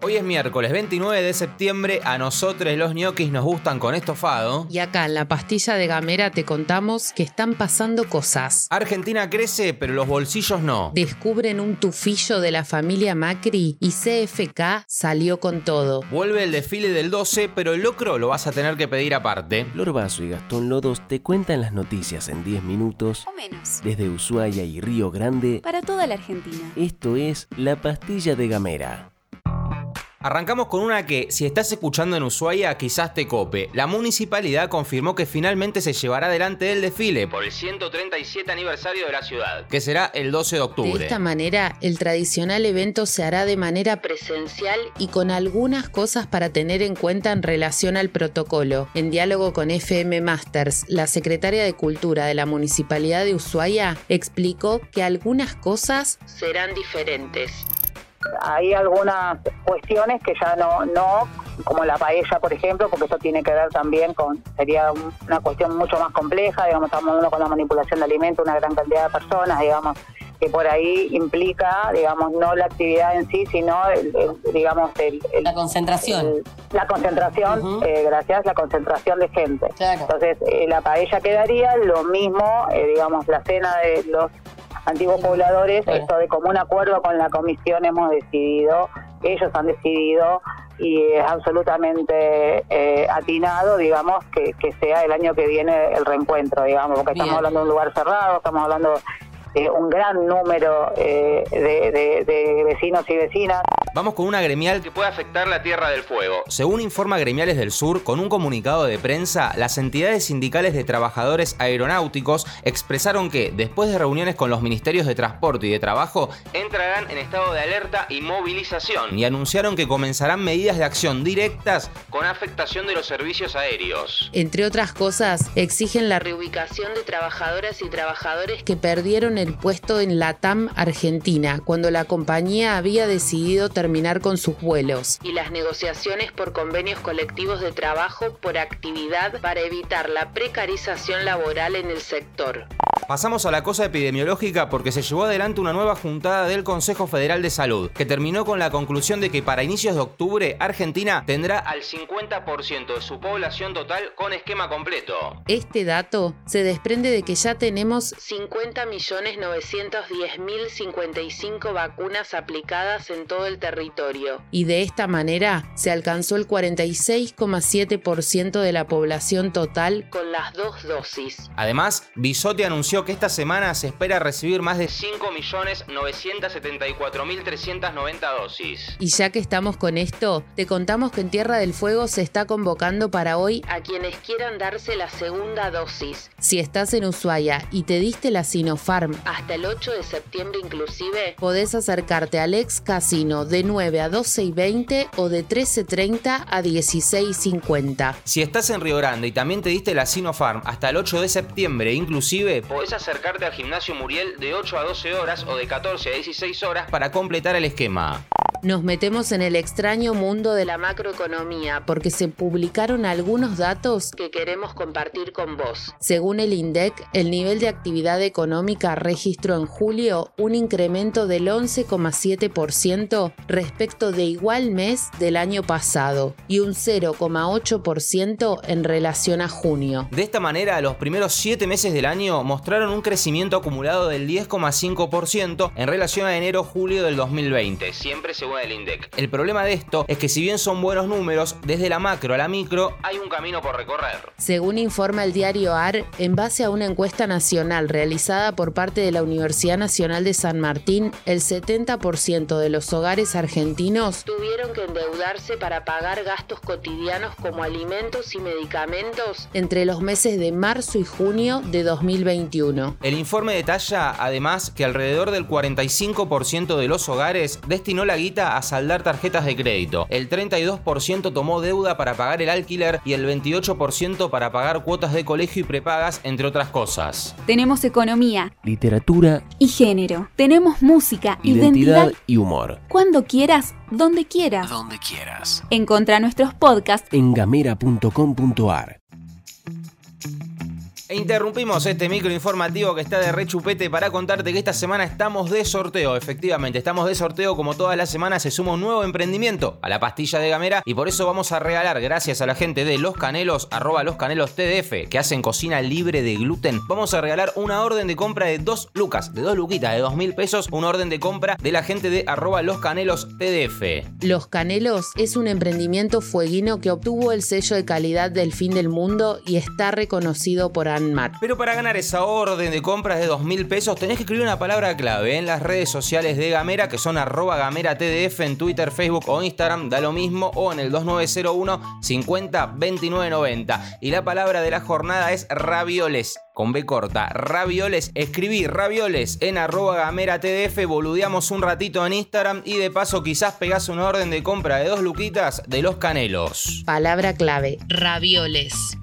Hoy es miércoles 29 de septiembre, a nosotros los ñoquis nos gustan con estofado. Y acá en la pastilla de Gamera te contamos que están pasando cosas. Argentina crece, pero los bolsillos no. Descubren un tufillo de la familia Macri y CFK salió con todo. Vuelve el desfile del 12, pero el locro lo vas a tener que pedir aparte. Flor Vaso y Gastón Lodos te cuentan las noticias en 10 minutos O menos. desde Ushuaia y Río Grande. Para toda la Argentina. Esto es La Pastilla de Gamera. Arrancamos con una que, si estás escuchando en Ushuaia, quizás te cope. La municipalidad confirmó que finalmente se llevará adelante el desfile por el 137 aniversario de la ciudad, que será el 12 de De octubre. esta manera, el tradicional evento se hará de manera presencial y con algunas cosas para tener en cuenta en relación al protocolo. En diálogo con FM Masters, la secretaria de Cultura de la Municipalidad de Ushuaia explicó que algunas cosas serán diferentes. Hay algunas cuestiones que ya no, no, como la paella, por ejemplo, porque esto tiene que ver también con, sería un- una cuestión mucho más compleja, digamos, estamos hablando con la manipulación de alimentos, una gran cantidad de personas, digamos, que por ahí implica, digamos, no la actividad en sí, sino, el, el- digamos, el, el- La concentración. la concentración, eh, gracias, la concentración de gente. Claro. Entonces, eh, la paella quedaría, lo mismo, eh, digamos, la cena de los antiguos pobladores, esto de común acuerdo con la comisión hemos decidido, ellos han decidido y es absolutamente eh, atinado, digamos, que, que sea el año que viene el reencuentro, digamos, porque Bien. estamos hablando de un lugar cerrado, estamos hablando de un gran número eh, de, de- de vecinos y vecinas. Vamos con una gremial que puede afectar la Tierra del Fuego. Según informa Gremiales del Sur, con un comunicado de prensa, las entidades sindicales de trabajadores aeronáuticos expresaron que, después de reuniones con los ministerios de Transporte y de Trabajo, entrarán en estado de alerta y movilización y anunciaron que comenzarán medidas de acción directas con afectación de los servicios aéreos. Entre otras cosas, exigen la reubicación de trabajadoras y trabajadores que perdieron el puesto en la TAM Argentina cuando la compañía había decidido terminar con sus vuelos y las negociaciones por convenios colectivos de trabajo por actividad para evitar la precarización laboral en el sector. Pasamos a la cosa epidemiológica porque se llevó adelante una nueva juntada del Consejo Federal de Salud, que terminó con la conclusión de que para inicios de octubre Argentina tendrá al 50% de su población total con esquema completo. Este dato se desprende de que ya tenemos 50.910.055 vacunas aplicadas en todo el territorio y de esta manera se alcanzó el 46,7% de la población total con las dos dosis. Además, Bisotti anunció que esta semana se espera recibir más de 5.974.390 dosis. Y ya que estamos con esto, te contamos que en Tierra del Fuego se está convocando para hoy a quienes quieran darse la segunda dosis. Si estás en Ushuaia y te diste la Sinopharm hasta el 8 de septiembre inclusive, podés acercarte al ex casino de 9 a 12 y 20 o de 13.30 a 16.50. Si estás en Río Grande y también te diste la Sinopharm hasta el 8 de septiembre inclusive, podés acercarte al gimnasio Muriel de 8 a 12 horas o de 14 a 16 horas para completar el esquema. Nos metemos en el extraño mundo de la macroeconomía porque se publicaron algunos datos que queremos compartir con vos. Según el INDEC, el nivel de actividad económica registró en julio un incremento del 11,7% respecto de igual mes del año pasado y un 0,8% en relación a junio. De esta manera, los primeros 7 meses del año mostraron un crecimiento acumulado del 10,5% en relación a enero-julio del 2020, siempre según el INDEC. El problema de esto es que si bien son buenos números, desde la macro a la micro hay un camino por recorrer. Según informa el diario AR, en base a una encuesta nacional realizada por parte de la Universidad Nacional de San Martín, el 70% de los hogares argentinos tuvieron que endeudarse para pagar gastos cotidianos como alimentos y medicamentos entre los meses de marzo y junio de 2021. El informe detalla además que alrededor del 45% de los hogares destinó la guita a saldar tarjetas de crédito, el 32% tomó deuda para pagar el alquiler y el 28% para pagar cuotas de colegio y prepagas, entre otras cosas. Tenemos economía Literatura, y género. Tenemos música, identidad identidad, y humor. cuando quieras, donde quieras. Donde quieras. Encontra nuestros podcasts En gamera.com.ar. E interrumpimos este micro informativo que está de rechupete para contarte que esta semana estamos de sorteo. Efectivamente, estamos de sorteo como todas las semanas se suma un nuevo emprendimiento a la pastilla de Gamera y por eso vamos a regalar, gracias a la gente de Los Canelos, arroba Los Canelos TDF, que hacen cocina libre de gluten, vamos a regalar una orden de compra de dos lucas, de dos luquitas, de dos mil pesos, una orden de compra de la gente de arroba Los Canelos TDF. Los Canelos es un emprendimiento fueguino que obtuvo el sello de calidad del fin del mundo y está reconocido por Pero para ganar esa orden de compras de dos mil pesos tenés que escribir una palabra clave en las redes sociales de Gamera, que son arroba Gamera TDF en Twitter, Facebook o Instagram, da lo mismo, o en el 2901 50 29 90. Y la palabra de la jornada es ravioles con B corta, ravioles, escribí ravioles en arroba gamera tdf, boludeamos un ratito en Instagram y de paso quizás pegás una orden de compra de dos luquitas de los canelos. Palabra clave, ravioles.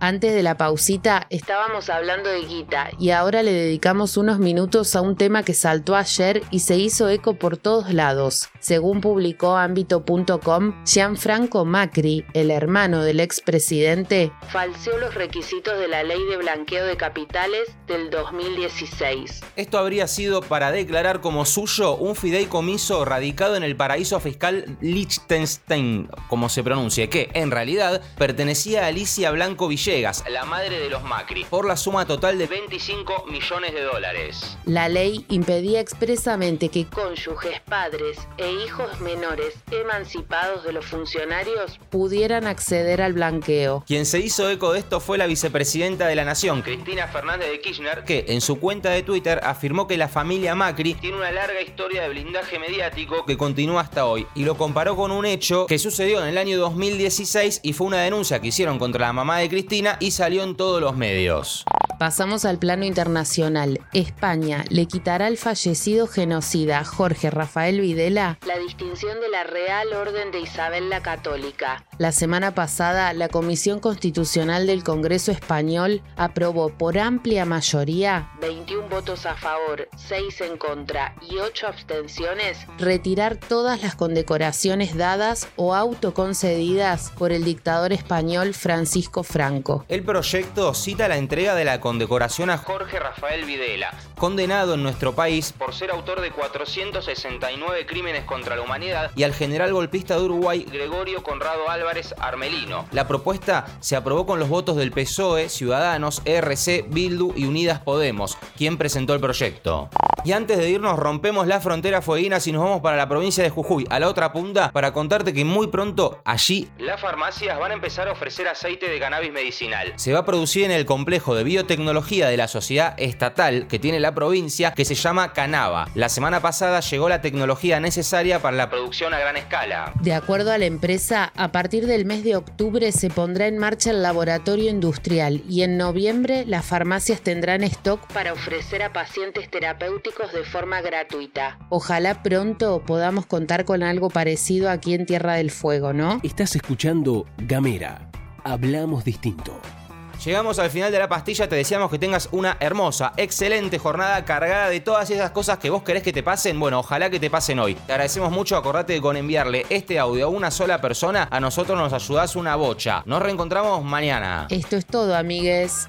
Antes de la pausita estábamos hablando de guita y ahora le dedicamos unos minutos a un tema que saltó ayer y se hizo eco por todos lados. Según publicó ámbito.com, Gianfranco Macri, el hermano del expresidente, falseó los requisitos de la ley de blanqueo de capitales del 2016. Esto habría sido para declarar como suyo un fideicomiso radicado en el paraíso fiscal Liechtenstein, como se pronuncie, que en realidad pertenecía a Alicia Blanco Villegas, la madre de los Macri, por la suma total de 25 millones de dólares. La ley impedía expresamente que cónyuges, padres e hijos menores emancipados de los funcionarios pudieran acceder al blanqueo. Quien se hizo eco de esto fue la vicepresidenta de la Nación, Cristina Fernández de Kirchner, que en su cuenta de Twitter afirmó que la familia Macri tiene una larga historia de blindaje mediático que continúa hasta hoy y lo comparó con un hecho que sucedió en el año 2016 y fue una denuncia que hicieron contra la mamá de Cristina y salió en todos los medios. Pasamos al plano internacional. España le quitará al fallecido genocida Jorge Rafael Videla la distinción de la Real Orden de Isabel la Católica. La semana pasada, la Comisión Constitucional del Congreso Español aprobó por amplia mayoría, 21 votos a favor, 6 en contra y 8 abstenciones, retirar todas las condecoraciones dadas o autoconcedidas por el dictador español Francisco Franco. El proyecto cita la entrega de la condecoración a Jorge Rafael Videla, condenado en nuestro país por ser autor de 469 crímenes contra la humanidad, y al general golpista de Uruguay Gregorio Conrado Álvarez Armelino. La propuesta se aprobó con los votos del PSOE, Ciudadanos, ERC, Bildu y Unidas Podemos, quien presentó el proyecto. Y antes de irnos rompemos la frontera fueguina y nos vamos para la provincia de Jujuy, a la otra punta, para contarte que muy pronto allí las farmacias van a empezar a ofrecer aceite de cannabis medicinal. Se va a producir en el complejo de biotecnología de la sociedad estatal que tiene la provincia que se llama Canava. La semana pasada llegó la tecnología necesaria para la producción a gran escala. De acuerdo a la empresa, a partir del mes de octubre se pondrá en marcha el laboratorio industrial y en noviembre las farmacias tendrán stock para ofrecer a pacientes terapéuticos de forma gratuita. Ojalá pronto podamos contar con algo parecido aquí en Tierra del Fuego, ¿no? Estás escuchando Gamera. Hablamos distinto. Llegamos al final de la pastilla, te deseamos que tengas una hermosa, excelente jornada cargada de todas esas cosas que vos querés que te pasen. Bueno, ojalá que te pasen hoy. Te agradecemos mucho, acordate de con enviarle este audio a una sola persona, a nosotros nos ayudás una bocha. Nos reencontramos mañana. Esto es todo, amigues.